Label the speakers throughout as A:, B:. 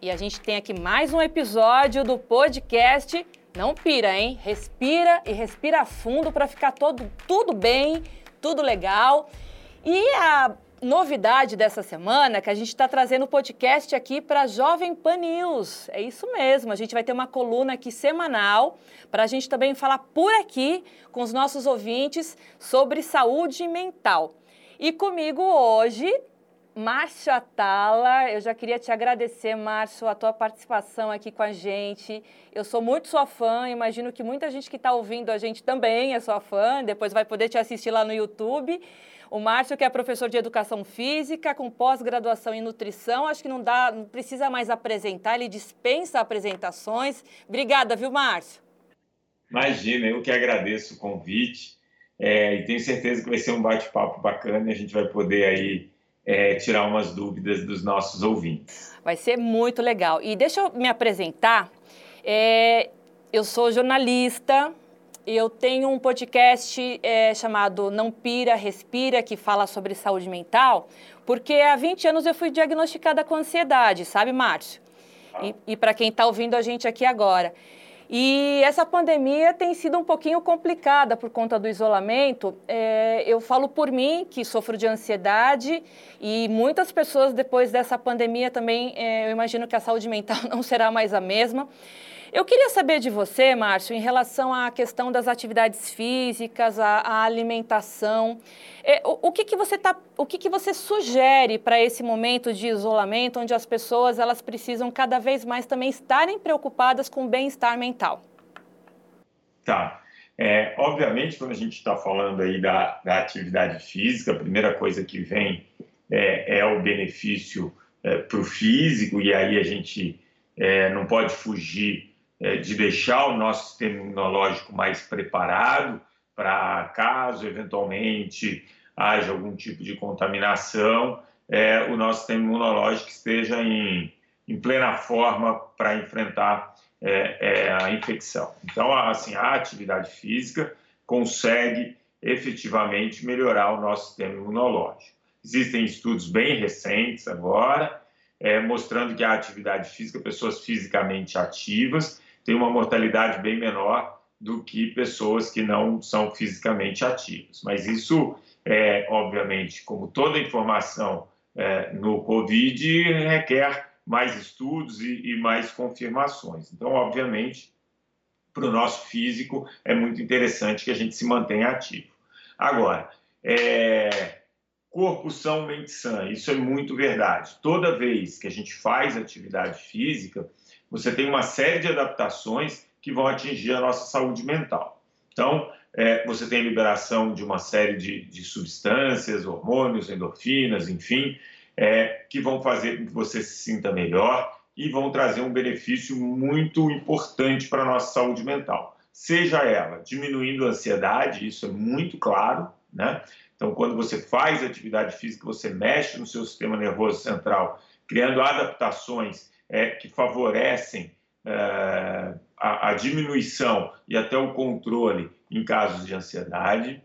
A: E a gente tem aqui mais um episódio do podcast. Não pira, hein? Respira e respira fundo para ficar todo, tudo bem, tudo legal. E a novidade dessa semana é que a gente está trazendo o podcast aqui para Jovem Pan News. É isso mesmo, a gente vai ter uma coluna aqui semanal para a gente também falar por aqui com os nossos ouvintes sobre saúde mental. E comigo hoje Márcio Atala, eu já queria te agradecer, Márcio, a tua participação aqui com a gente. Eu sou muito sua fã, imagino que muita gente que está ouvindo a gente também é sua fã, depois vai poder te assistir lá no YouTube. O Márcio, que é professor de educação física, com pós-graduação em nutrição, acho que não dá, não precisa mais apresentar, ele dispensa apresentações. Obrigada, viu, Márcio?
B: Imagina, eu que agradeço o convite é, e tenho certeza que vai ser um bate-papo bacana e a gente vai poder aí é, tirar umas dúvidas dos nossos ouvintes.
A: Vai ser muito legal. E deixa eu me apresentar. É, eu sou jornalista, eu tenho um podcast é, chamado Não Pira, Respira, que fala sobre saúde mental, porque há 20 anos eu fui diagnosticada com ansiedade, sabe, Márcio? E, e para quem está ouvindo a gente aqui agora. E essa pandemia tem sido um pouquinho complicada por conta do isolamento. É, eu falo por mim, que sofro de ansiedade, e muitas pessoas depois dessa pandemia também, é, eu imagino que a saúde mental não será mais a mesma. Eu queria saber de você, Márcio, em relação à questão das atividades físicas, à, alimentação. É, o, o, que, que você tá, o que, que você sugere para esse momento de isolamento, onde as pessoas elas precisam cada vez mais também estarem preocupadas com o bem-estar mental?
B: Tá. É, obviamente, quando a gente está falando aí da, da, atividade física, a primeira coisa que vem é, é o benefício é, para o físico, e aí a gente é, não pode fugir de deixar o nosso sistema imunológico mais preparado para caso eventualmente haja algum tipo de contaminação, é, o nosso sistema imunológico esteja em, em plena forma para enfrentar é, é, a infecção. Então, assim, a atividade física consegue efetivamente melhorar o nosso sistema imunológico. Existem estudos bem recentes agora, é, mostrando que a atividade física, pessoas fisicamente ativas, tem uma mortalidade bem menor do que pessoas que não são fisicamente ativas. Mas isso, é, obviamente, como toda informação é, no Covid, requer mais estudos e, e mais confirmações. Então, obviamente, para o nosso físico, é muito interessante que a gente se mantenha ativo. Agora, é, corpo são, mente sã, isso é muito verdade. Toda vez que a gente faz atividade física, você tem uma série de adaptações que vão atingir a nossa saúde mental. Então, é, você tem liberação de uma série de, de substâncias, hormônios, endorfinas, enfim, é, que vão fazer com que você se sinta melhor e vão trazer um benefício muito importante para a nossa saúde mental. Seja ela diminuindo a ansiedade, isso é muito claro, né? Então, quando você faz atividade física, você mexe no seu sistema nervoso central, criando adaptações é, que favorecem é, a, a diminuição e até o controle em casos de ansiedade.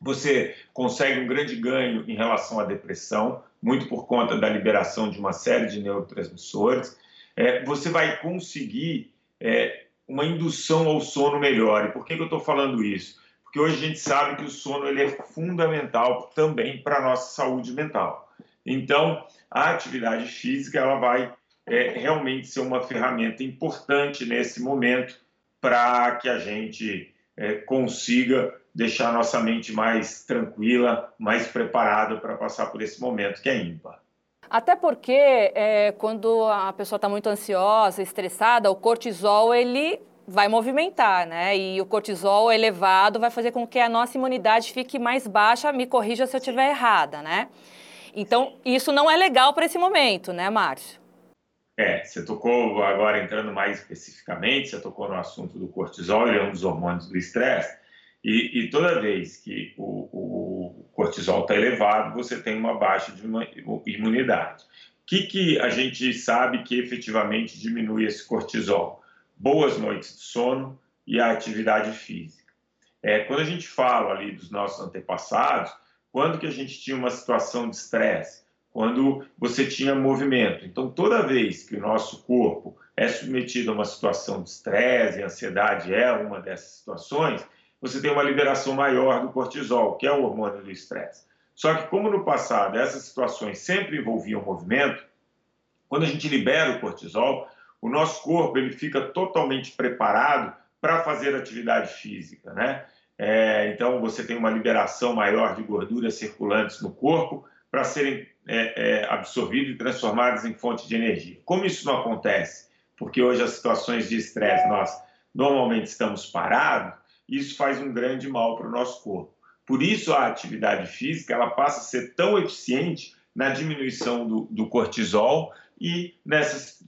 B: Você consegue um grande ganho em relação à depressão, muito por conta da liberação de uma série de neurotransmissores. É, você vai conseguir é, uma indução ao sono melhor. E por que, que eu estou falando isso? Porque hoje a gente sabe que o sono ele é fundamental também para a nossa saúde mental. Então, a atividade física ela vai é, realmente ser uma ferramenta importante nesse momento para que a gente é, consiga deixar nossa mente mais tranquila, mais preparada para passar por esse momento que é ímpar.
A: Até porque é, quando a pessoa está muito ansiosa, estressada, o cortisol ele vai movimentar, né? E o cortisol elevado vai fazer com que a nossa imunidade fique mais baixa. Me corrija se eu estiver errada, né? Então isso não é legal para esse momento, né, Márcio?
B: É, você tocou agora entrando mais especificamente, você tocou no assunto do cortisol, ele é um dos hormônios do estresse, e, e, toda vez que o, o cortisol está elevado, você tem uma baixa de imunidade. O que, que a gente sabe que efetivamente diminui esse cortisol? Boas noites de sono e a atividade física. É, quando a gente fala ali dos nossos antepassados, quando que a gente tinha uma situação de estresse? Quando você tinha movimento. Então, toda vez que o nosso corpo é submetido a uma situação de estresse, e ansiedade é uma dessas situações, você tem uma liberação maior do cortisol, que é o hormônio do estresse. Só que, como no passado essas situações sempre envolviam movimento, quando a gente libera o cortisol, o nosso corpo ele fica totalmente preparado para fazer atividade física, né? É, então, você tem uma liberação maior de gorduras circulantes no corpo para serem é, é, absorvidas e transformadas em fonte de energia. Como isso não acontece? Porque hoje as situações de estresse nós normalmente estamos parados, isso faz um grande mal para o nosso corpo. Por isso a atividade física ela passa a ser tão eficiente na diminuição do, do cortisol e nessas,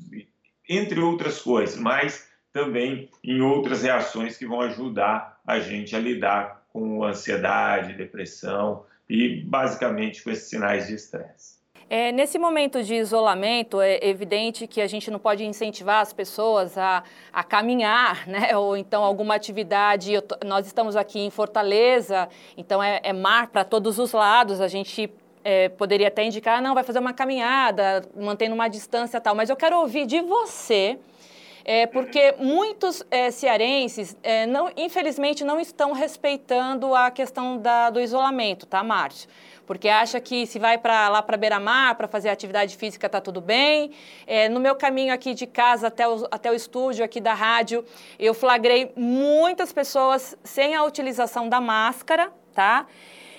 B: entre outras coisas, mas também em outras reações que vão ajudar a gente a lidar com ansiedade, depressão e basicamente com esses sinais de estresse.
A: É, nesse momento de isolamento, é evidente que a gente não pode incentivar as pessoas a, a caminhar, né? ou então alguma atividade. Eu, nós estamos aqui em Fortaleza, então é, é mar para todos os lados, a gente é, poderia até indicar, não, vai fazer uma caminhada, mantendo uma distância tal, mas eu quero ouvir de você é, porque muitos é, cearenses, é, não, infelizmente, não estão respeitando a questão da, do isolamento, tá, Márcio? Porque acha que se vai para lá para beira-mar para fazer atividade física tá tudo bem. É, no meu caminho aqui de casa até o, até o estúdio aqui da rádio, eu flagrei muitas pessoas sem a utilização da máscara, tá?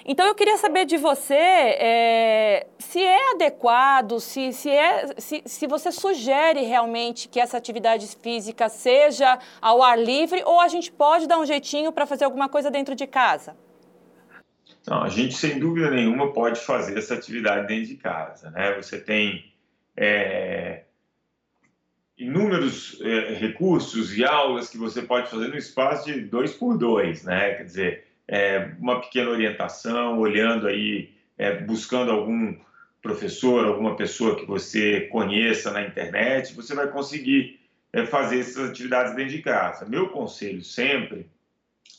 A: Então eu queria saber de você é, se é adequado, se, se, é, se, se você sugere realmente que essa atividade física seja ao ar livre ou a gente pode dar um jeitinho para fazer alguma coisa dentro de casa?
B: Não, a gente sem dúvida nenhuma pode fazer essa atividade dentro de casa, né? Você tem é, inúmeros é, recursos e aulas que você pode fazer no espaço de dois por dois, né? Quer dizer, é, uma pequena orientação, olhando aí, é, buscando algum professor, alguma pessoa que você conheça na internet, você vai conseguir é, fazer essas atividades dentro de casa. Meu conselho sempre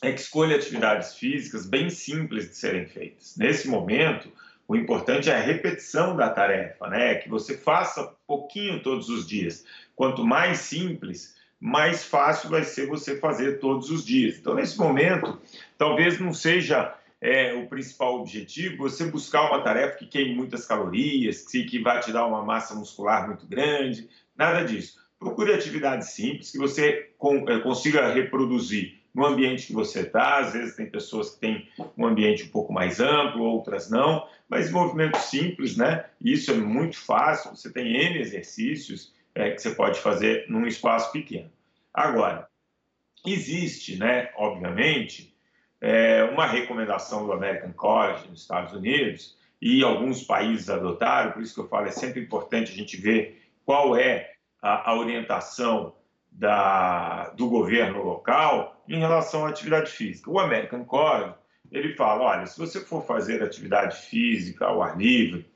B: é que escolha atividades físicas bem simples de serem feitas. Nesse momento, o importante é a repetição da tarefa, né? Que você faça pouquinho todos os dias. Quanto mais simples, mais fácil vai ser você fazer todos os dias. Então, nesse momento, talvez não seja é, o principal objetivo você buscar uma tarefa que queime muitas calorias, que, que vai te dar uma massa muscular muito grande, nada disso. Procure atividades simples que você é, consiga reproduzir no ambiente que você está. Às vezes tem pessoas que têm um ambiente um pouco mais amplo, outras não, mas movimentos simples, né? Isso é muito fácil. Você tem N exercícios é, que você pode fazer num espaço pequeno. Agora, existe, né, obviamente, é, uma recomendação do American College nos Estados Unidos e alguns países adotaram, por isso que eu falo, é sempre importante a gente ver qual é a, a orientação da, do governo local em relação à atividade física. O American College, ele fala, olha, se você for fazer atividade física ao ar livre,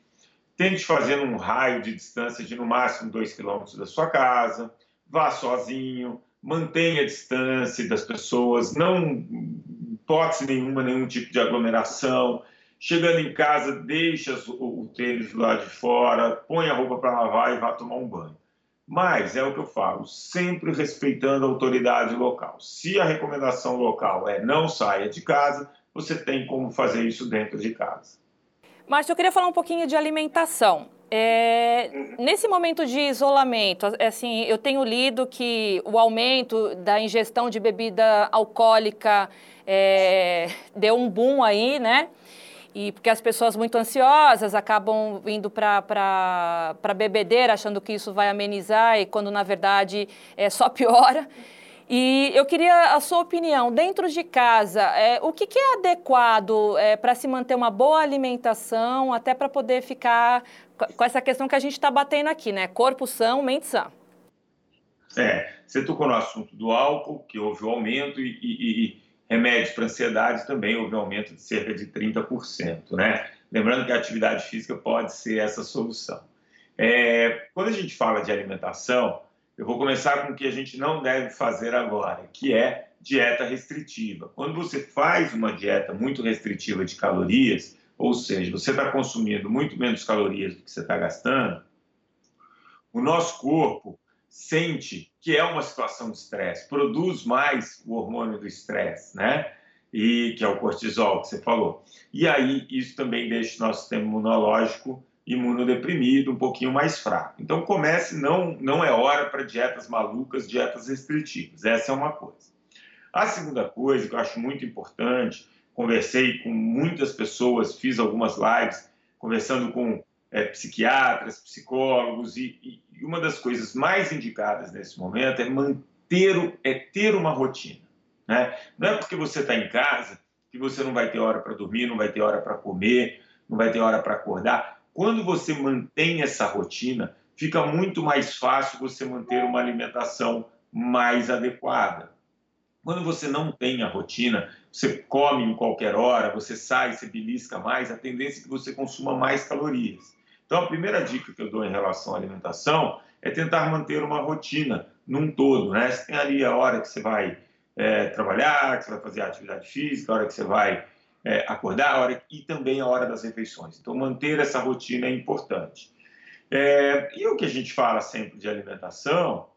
B: tente fazer num raio de distância de no máximo 2 quilômetros da sua casa, vá sozinho, mantenha a distância das pessoas, não hipótese nenhuma, nenhum tipo de aglomeração. Chegando em casa, deixa o, o tênis lado de fora, põe a roupa para lavar e vá tomar um banho. Mas é o que eu falo, sempre respeitando a autoridade local. Se a recomendação local é não saia de casa, você tem como fazer isso dentro de casa.
A: Márcio, eu queria falar um pouquinho de alimentação. É, nesse momento de isolamento, assim, eu tenho lido que o aumento da ingestão de bebida alcoólica é, deu um boom aí, né? E porque as pessoas muito ansiosas acabam indo para bebedeira, achando que isso vai amenizar, e quando na verdade é, só piora. E eu queria a sua opinião, dentro de casa, é, o que, que, é adequado é, para se manter uma boa alimentação, até para poder ficar com essa questão que a gente está batendo aqui, né? Corpo são, mente sã.
B: É, você tocou no assunto do álcool, que houve um aumento, e, e, e remédios para ansiedade também houve um aumento de cerca de 30%, né? Lembrando que a atividade física pode ser essa solução. É, quando a gente fala de alimentação, eu vou começar com o que a gente não deve fazer agora, que é dieta restritiva. Quando você faz uma dieta muito restritiva de calorias, ou seja, você está consumindo muito menos calorias do que você está gastando, o nosso corpo sente que é uma situação de estresse, produz mais o hormônio do estresse, né? E que é o cortisol que você falou. E aí isso também deixa o nosso sistema imunológico imunodeprimido, um pouquinho mais fraco. Então comece, não não é hora para dietas malucas, dietas restritivas. Essa é uma coisa. A segunda coisa que eu acho muito importante, conversei com muitas pessoas, fiz algumas lives conversando com é, psiquiatras, psicólogos e, e, uma das coisas mais indicadas nesse momento é manter é ter uma rotina, né? Não é porque você está em casa que você não vai ter hora para dormir, não vai ter hora para comer, não vai ter hora para acordar. Quando você mantém essa rotina, fica muito mais fácil você manter uma alimentação mais adequada. Quando você não tem a rotina, você come em qualquer hora, você sai, você belisca mais, a tendência é que você consuma mais calorias. Então, a primeira dica que eu dou em relação à alimentação é tentar manter uma rotina num todo, né? Você tem ali a hora que você vai é, trabalhar, que você vai fazer atividade física, a hora que você vai é, acordar, a hora e também a hora das refeições. Então, manter essa rotina é importante. É, e o que a gente fala sempre de alimentação,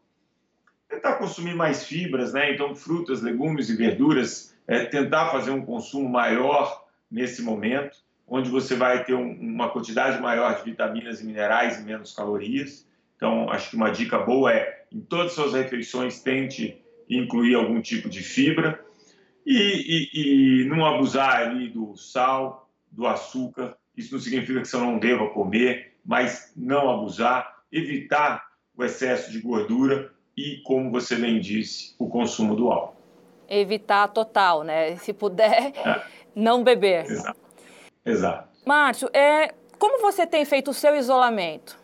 B: tentar consumir mais fibras, né? Então, frutas, legumes e verduras, é, tentar fazer um consumo maior nesse momento onde você vai ter um, uma quantidade maior de vitaminas e minerais e menos calorias. Então, acho que uma dica boa é, em todas as suas refeições, tente incluir algum tipo de fibra e, e, e não abusar ali do sal, do açúcar. Isso não significa que você não deva comer, mas não abusar, evitar o excesso de gordura e, como você bem disse, o consumo do álcool.
A: Evitar total, né? Se puder, é. não beber.
B: Exato. Exato.
A: Márcio, é, como você tem feito o seu isolamento?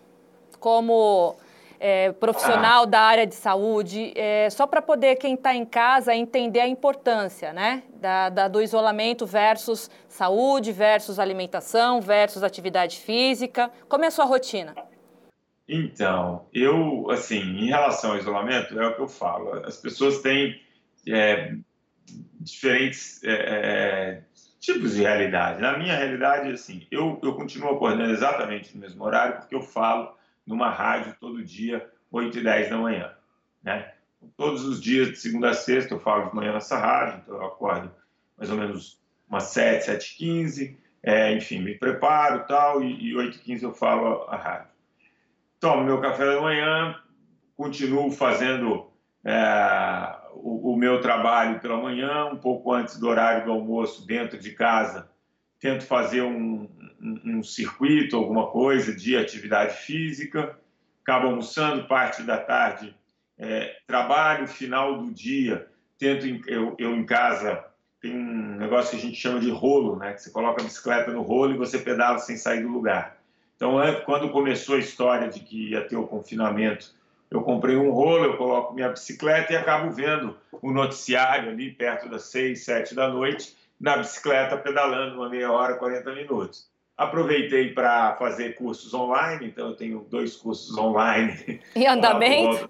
A: Como é, profissional ah. da área de saúde, é, só para poder quem está em casa entender a importância né, da, da, do isolamento versus saúde, versus alimentação, versus atividade física. Como é a sua rotina?
B: Então, eu, assim, em relação ao isolamento, é o que eu falo. As pessoas têm é, diferentes é, é, tipos de realidade. Na minha realidade, assim, eu, eu continuo acordando exatamente no mesmo horário, porque eu falo numa rádio todo dia, 8 e 10 da manhã, né? Todos os dias, de segunda a sexta, eu falo de manhã nessa rádio, então eu acordo mais ou menos umas 7, 7 15, é, enfim, me preparo tal, e, e 8 15 eu falo a rádio. Tomo meu café da manhã, continuo fazendo é, o, o, meu trabalho pela manhã, um pouco antes do horário do almoço, dentro de casa, tento fazer um, um, um circuito, alguma coisa de atividade física, acabo almoçando parte da tarde, é, trabalho, final do dia, tento, eu, eu em casa, tem um negócio que a gente chama de rolo, né? Que você coloca a bicicleta no rolo e você pedala sem sair do lugar. Então, quando começou a história de que ia ter o confinamento eu comprei um rolo, eu coloco minha bicicleta e acabo vendo o noticiário ali perto das seis, sete da noite, na bicicleta pedalando uma meia hora, 40 minutos. Aproveitei para fazer cursos online, então eu tenho dois cursos online.
A: Em andamento?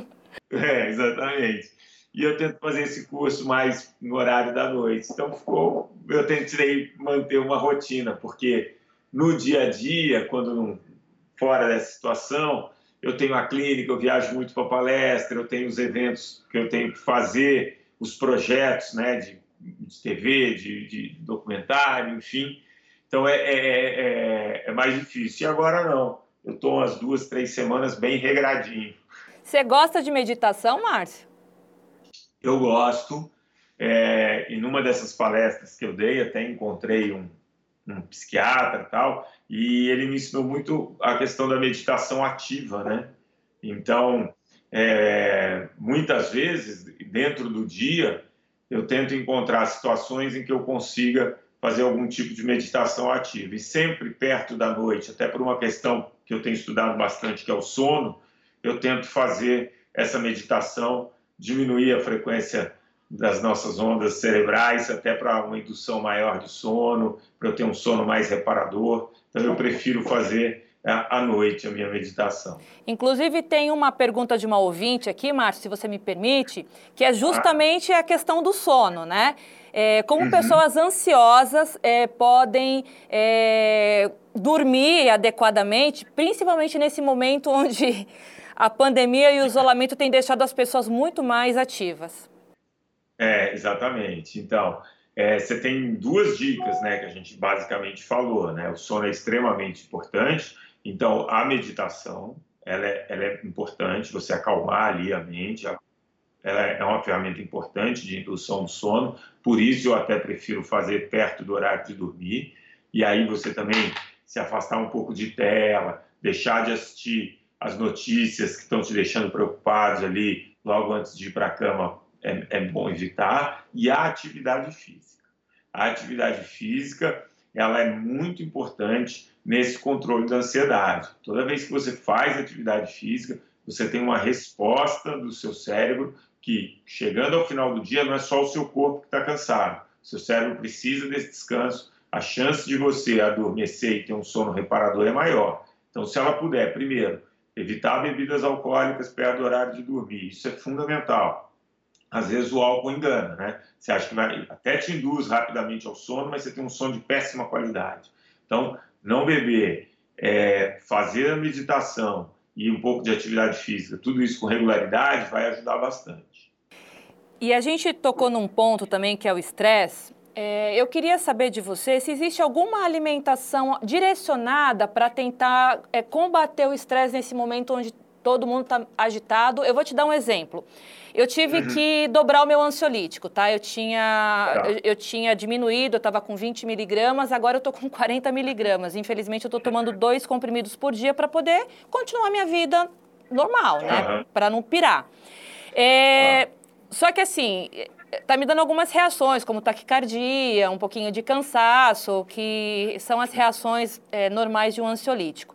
B: é, exatamente. E eu tento fazer esse curso mais no horário da noite. Então ficou, eu tentei manter uma rotina, porque no dia a dia, quando fora dessa situação, eu tenho a clínica, eu viajo muito para palestra, eu tenho os eventos que eu tenho que fazer, os projetos né, de, de TV, de, de, documentário, enfim. Então é, é, é, é, mais difícil. E agora não. Eu estou umas duas, três semanas bem regradinho.
A: Você gosta de meditação, Márcio?
B: Eu gosto. É, e numa dessas palestras que eu dei, até encontrei um, um psiquiatra e tal, e ele me ensinou muito a questão da meditação ativa, né? Então, é, muitas vezes, dentro do dia, eu tento encontrar situações em que eu consiga fazer algum tipo de meditação ativa. E sempre perto da noite, até por uma questão que eu tenho estudado bastante, que é o sono, eu tento fazer essa meditação, diminuir a frequência das nossas ondas cerebrais, até para uma indução maior de sono, para eu ter um sono mais reparador. Então, eu prefiro fazer à noite a minha meditação.
A: Inclusive, tem uma pergunta de uma ouvinte aqui, Márcio, se você me permite, que é justamente a questão do sono, né? É, como uhum. pessoas ansiosas é, podem é, dormir adequadamente, principalmente nesse momento onde a pandemia e o isolamento têm deixado as pessoas muito mais ativas.
B: É, exatamente. Então, é, você tem duas dicas, né, que a gente basicamente falou, né? O sono é extremamente importante, então a meditação, ela é, ela é importante, você acalmar ali a mente, ela é uma ferramenta importante de indução do sono, por isso eu até prefiro fazer perto do horário de dormir, e aí você também se afastar um pouco de tela, deixar de assistir as notícias que estão te deixando preocupados ali logo antes de ir para a cama é, é, bom evitar e a atividade física. A atividade física ela é muito importante nesse controle da ansiedade. Toda vez que você faz atividade física, você tem uma resposta do seu cérebro que, chegando ao final do dia, não é só o seu corpo que está cansado. Seu cérebro precisa desse descanso. A chance de você adormecer e ter um sono reparador é maior. Então, se ela puder, primeiro, Evitar bebidas alcoólicas perto do horário de dormir, isso é fundamental. Às vezes o álcool engana, né? Você acha que vai, até te induz rapidamente ao sono, mas você tem um sono de péssima qualidade. Então, não beber, é, fazer a meditação e um pouco de atividade física, tudo isso com regularidade vai ajudar bastante.
A: E a gente tocou num ponto também que é o estresse. É, eu queria saber de você se existe alguma alimentação direcionada para tentar é, combater o estresse nesse momento onde todo mundo está agitado. Eu vou te dar um exemplo. Eu tive uhum. que dobrar o meu ansiolítico, tá? Eu tinha, tá. eu, eu, tinha diminuído, eu estava com 20 miligramas, agora eu estou com 40 miligramas. Infelizmente, eu estou tomando dois comprimidos por dia para poder continuar minha vida normal, né? Uhum. Para não pirar. É, uhum. Só que assim, tá me dando algumas reações, como taquicardia, um pouquinho de cansaço, que são as reações é, normais de um ansiolítico.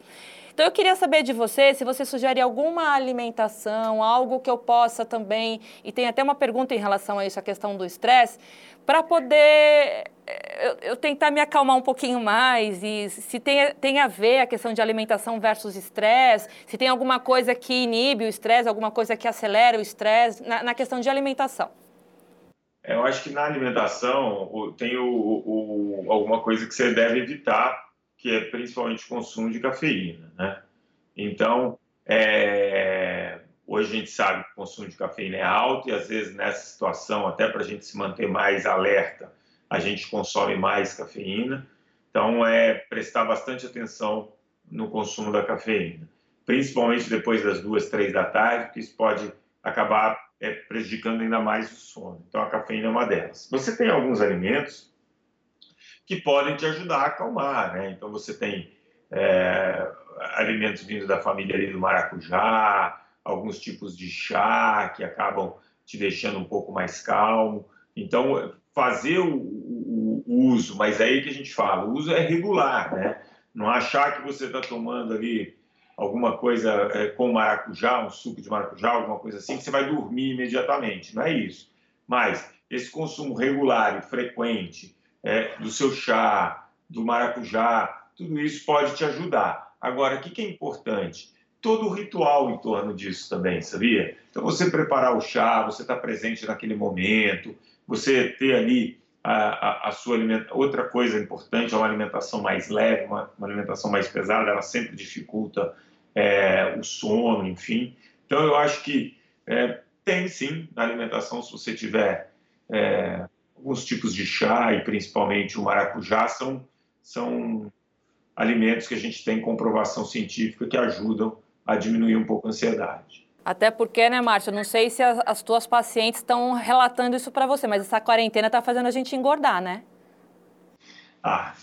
A: Então eu queria saber de você se você sugere alguma alimentação, algo que eu possa também, e tem até uma pergunta em relação a isso, a questão do estresse, para poder é, eu, eu, tentar me acalmar um pouquinho mais e se tem, tem a ver a questão de alimentação versus estresse, se tem alguma coisa que inibe o estresse, alguma coisa que acelera o estresse, na, na questão de alimentação.
B: Eu acho que na alimentação tem o, o, alguma coisa que você deve evitar, que é principalmente o consumo de cafeína, né? Então, é, hoje a gente sabe que o consumo de cafeína é alto e às vezes nessa situação, até para a gente se manter mais alerta, a gente consome mais cafeína. Então, é prestar bastante atenção no consumo da cafeína, principalmente depois das duas, três da tarde, porque isso pode acabar é, prejudicando ainda mais o sono. Então, a cafeína é uma delas. Você tem alguns alimentos que podem te ajudar a acalmar, né? Então, você tem é, alimentos vindos da família ali do maracujá, alguns tipos de chá que acabam te deixando um pouco mais calmo. Então, fazer o, o, o uso, mas aí que a gente fala, o uso é regular, né? Não achar que você está tomando ali alguma coisa é, com maracujá, um suco de maracujá, alguma coisa assim, que você vai dormir imediatamente. Não é isso. Mas esse consumo regular e frequente é, do seu chá, do maracujá, tudo isso pode te ajudar. Agora, o que é importante? Todo o ritual em torno disso também, sabia? Então, você preparar o chá, você estar tá presente naquele momento, você ter ali a, a, a, sua alimentação. Outra coisa importante é uma alimentação mais leve, uma, uma alimentação mais pesada, ela sempre dificulta é, o sono, enfim. Então, eu acho que é, tem sim na alimentação, se você tiver é, alguns tipos de chá e principalmente o maracujá, são, são alimentos que a gente tem comprovação científica que ajudam a diminuir um pouco a ansiedade.
A: Até porque, né, Márcia, não sei se as, as tuas pacientes estão relatando isso para você, mas essa quarentena está fazendo a gente engordar, né?
B: Ah,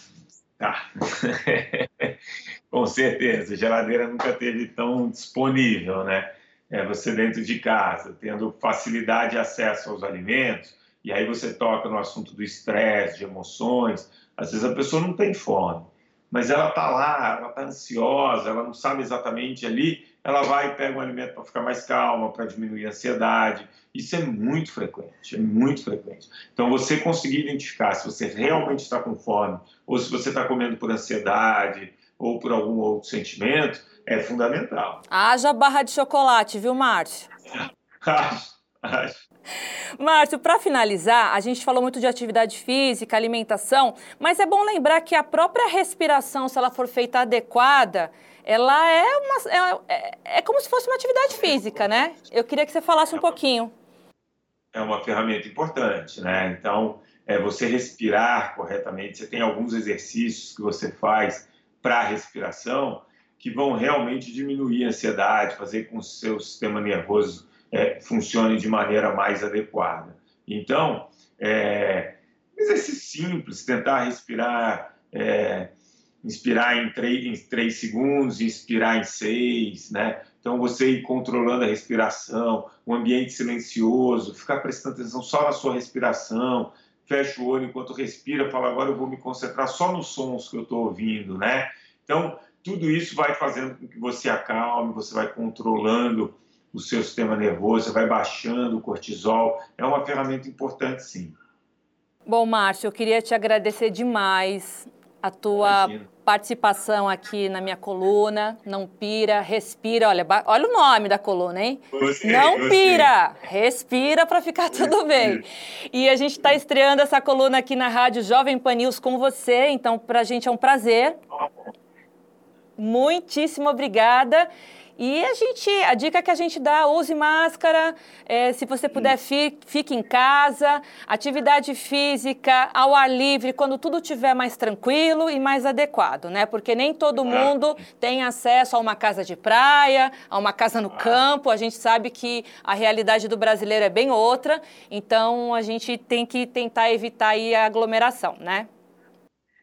B: tá. Com certeza, a geladeira nunca teve tão disponível, né? É, você dentro de casa, tendo facilidade de acesso aos alimentos, e aí você toca no assunto do estresse, de emoções. Às vezes a pessoa não tem fome, mas ela está lá, ela está ansiosa, ela não sabe exatamente ali, ela vai e pega um alimento para ficar mais calma, para diminuir a ansiedade. Isso é muito frequente, é muito frequente. Então, você conseguir identificar se você realmente está com fome ou se você está comendo por ansiedade ou por algum outro sentimento é fundamental.
A: Haja barra de chocolate, viu, Márcio?
B: acho, acho.
A: Márcio, para finalizar, a gente falou muito de atividade física, alimentação, mas é bom lembrar que a própria respiração, se ela for feita adequada, ela é, uma, é, é, é como se fosse uma atividade física, né? Eu queria que você falasse um pouquinho.
B: É uma ferramenta importante, né? Então, é você respirar corretamente. Você tem alguns exercícios que você faz para a respiração que vão realmente diminuir a ansiedade, fazer com que o seu sistema nervoso é, de maneira mais adequada. Então, é, exercício simples, tentar respirar, é, inspirar em três, em três segundos, inspirar em seis, né? Então, você ir controlando a respiração, um ambiente silencioso, ficar prestando atenção só na sua respiração, fecha o olho enquanto respira, fala, agora eu vou me concentrar só nos sons que eu estou ouvindo, né? Então, tudo isso vai fazendo com que você acalme, você vai controlando o seu sistema nervoso, você vai baixando o cortisol. É uma ferramenta importante, sim.
A: Bom, Márcio, eu queria te agradecer demais a tua Imagina. participação aqui na minha coluna. Não pira, respira. Olha, olha o nome da coluna, hein?
B: Gostei,
A: Não
B: gostei.
A: pira, respira para ficar tudo bem. E a gente está estreando essa coluna aqui na rádio Jovem Pan News com você, então para a gente é um prazer. Muitíssimo obrigada. E a gente, a dica que a gente dá, use máscara, é, se você puder, fique, fique em casa, atividade física, ao ar livre, quando tudo estiver mais tranquilo e mais adequado, né? Porque nem todo mundo tem acesso a uma casa de praia, a uma casa no campo, a gente sabe que a realidade do brasileiro é bem outra, então a gente tem que tentar evitar aí a aglomeração, né?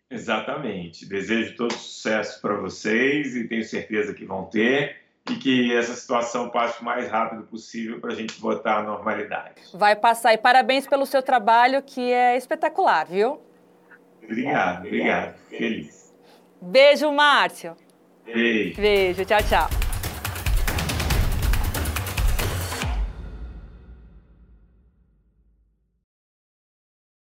B: Exatamente. Desejo todo sucesso para vocês e tenho certeza que vão ter e que essa situação passe o mais rápido possível para a gente voltar à normalidade.
A: Vai passar. E parabéns pelo seu trabalho, que é espetacular, viu?
B: Obrigado, obrigado. Feliz.
A: Beijo, Márcio.
B: Beijo.
A: Beijo, tchau, tchau.